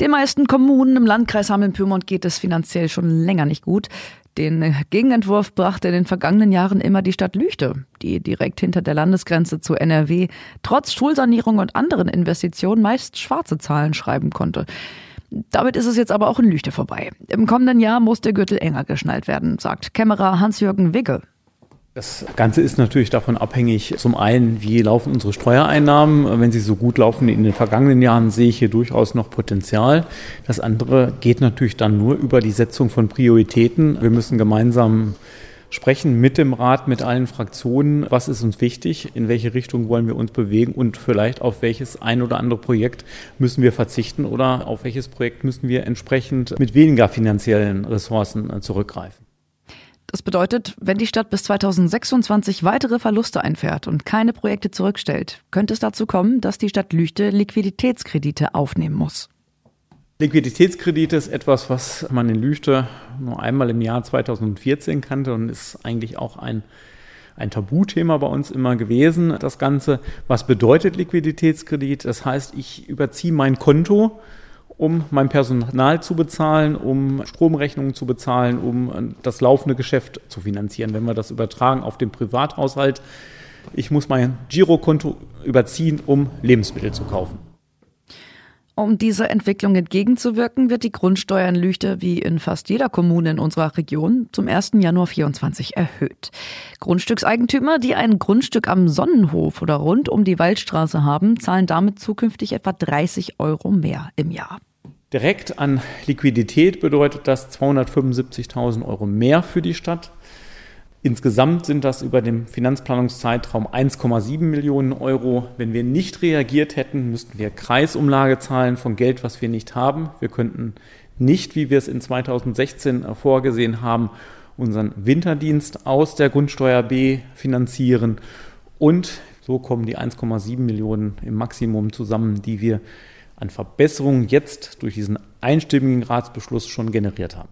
Den meisten Kommunen im Landkreis Hameln-Pyrmont geht es finanziell schon länger nicht gut. Den Gegenentwurf brachte in den vergangenen Jahren immer die Stadt Lüchte, die direkt hinter der Landesgrenze zu NRW trotz Schulsanierung und anderen Investitionen meist schwarze Zahlen schreiben konnte. Damit ist es jetzt aber auch in Lüchte vorbei. Im kommenden Jahr muss der Gürtel enger geschnallt werden, sagt Kämmerer Hans-Jürgen Wigge. Das Ganze ist natürlich davon abhängig, zum einen, wie laufen unsere Steuereinnahmen. Wenn sie so gut laufen wie in den vergangenen Jahren, sehe ich hier durchaus noch Potenzial. Das andere geht natürlich dann nur über die Setzung von Prioritäten. Wir müssen gemeinsam sprechen mit dem Rat, mit allen Fraktionen, was ist uns wichtig, in welche Richtung wollen wir uns bewegen und vielleicht auf welches ein oder andere Projekt müssen wir verzichten oder auf welches Projekt müssen wir entsprechend mit weniger finanziellen Ressourcen zurückgreifen. Das bedeutet, wenn die Stadt bis 2026 weitere Verluste einfährt und keine Projekte zurückstellt, könnte es dazu kommen, dass die Stadt Lüchte Liquiditätskredite aufnehmen muss. Liquiditätskredite ist etwas, was man in Lüchte nur einmal im Jahr 2014 kannte und ist eigentlich auch ein, ein Tabuthema bei uns immer gewesen. Das Ganze, was bedeutet Liquiditätskredit? Das heißt, ich überziehe mein Konto um mein Personal zu bezahlen, um Stromrechnungen zu bezahlen, um das laufende Geschäft zu finanzieren. Wenn wir das übertragen auf den Privathaushalt, ich muss mein Girokonto überziehen, um Lebensmittel zu kaufen. Um dieser Entwicklung entgegenzuwirken, wird die Grundsteuer in Lüchte wie in fast jeder Kommune in unserer Region zum 1. Januar 24 erhöht. Grundstückseigentümer, die ein Grundstück am Sonnenhof oder rund um die Waldstraße haben, zahlen damit zukünftig etwa 30 Euro mehr im Jahr. Direkt an Liquidität bedeutet das 275.000 Euro mehr für die Stadt. Insgesamt sind das über dem Finanzplanungszeitraum 1,7 Millionen Euro. Wenn wir nicht reagiert hätten, müssten wir Kreisumlage zahlen von Geld, was wir nicht haben. Wir könnten nicht, wie wir es in 2016 vorgesehen haben, unseren Winterdienst aus der Grundsteuer B finanzieren. Und so kommen die 1,7 Millionen im Maximum zusammen, die wir an Verbesserungen jetzt durch diesen einstimmigen Ratsbeschluss schon generiert haben.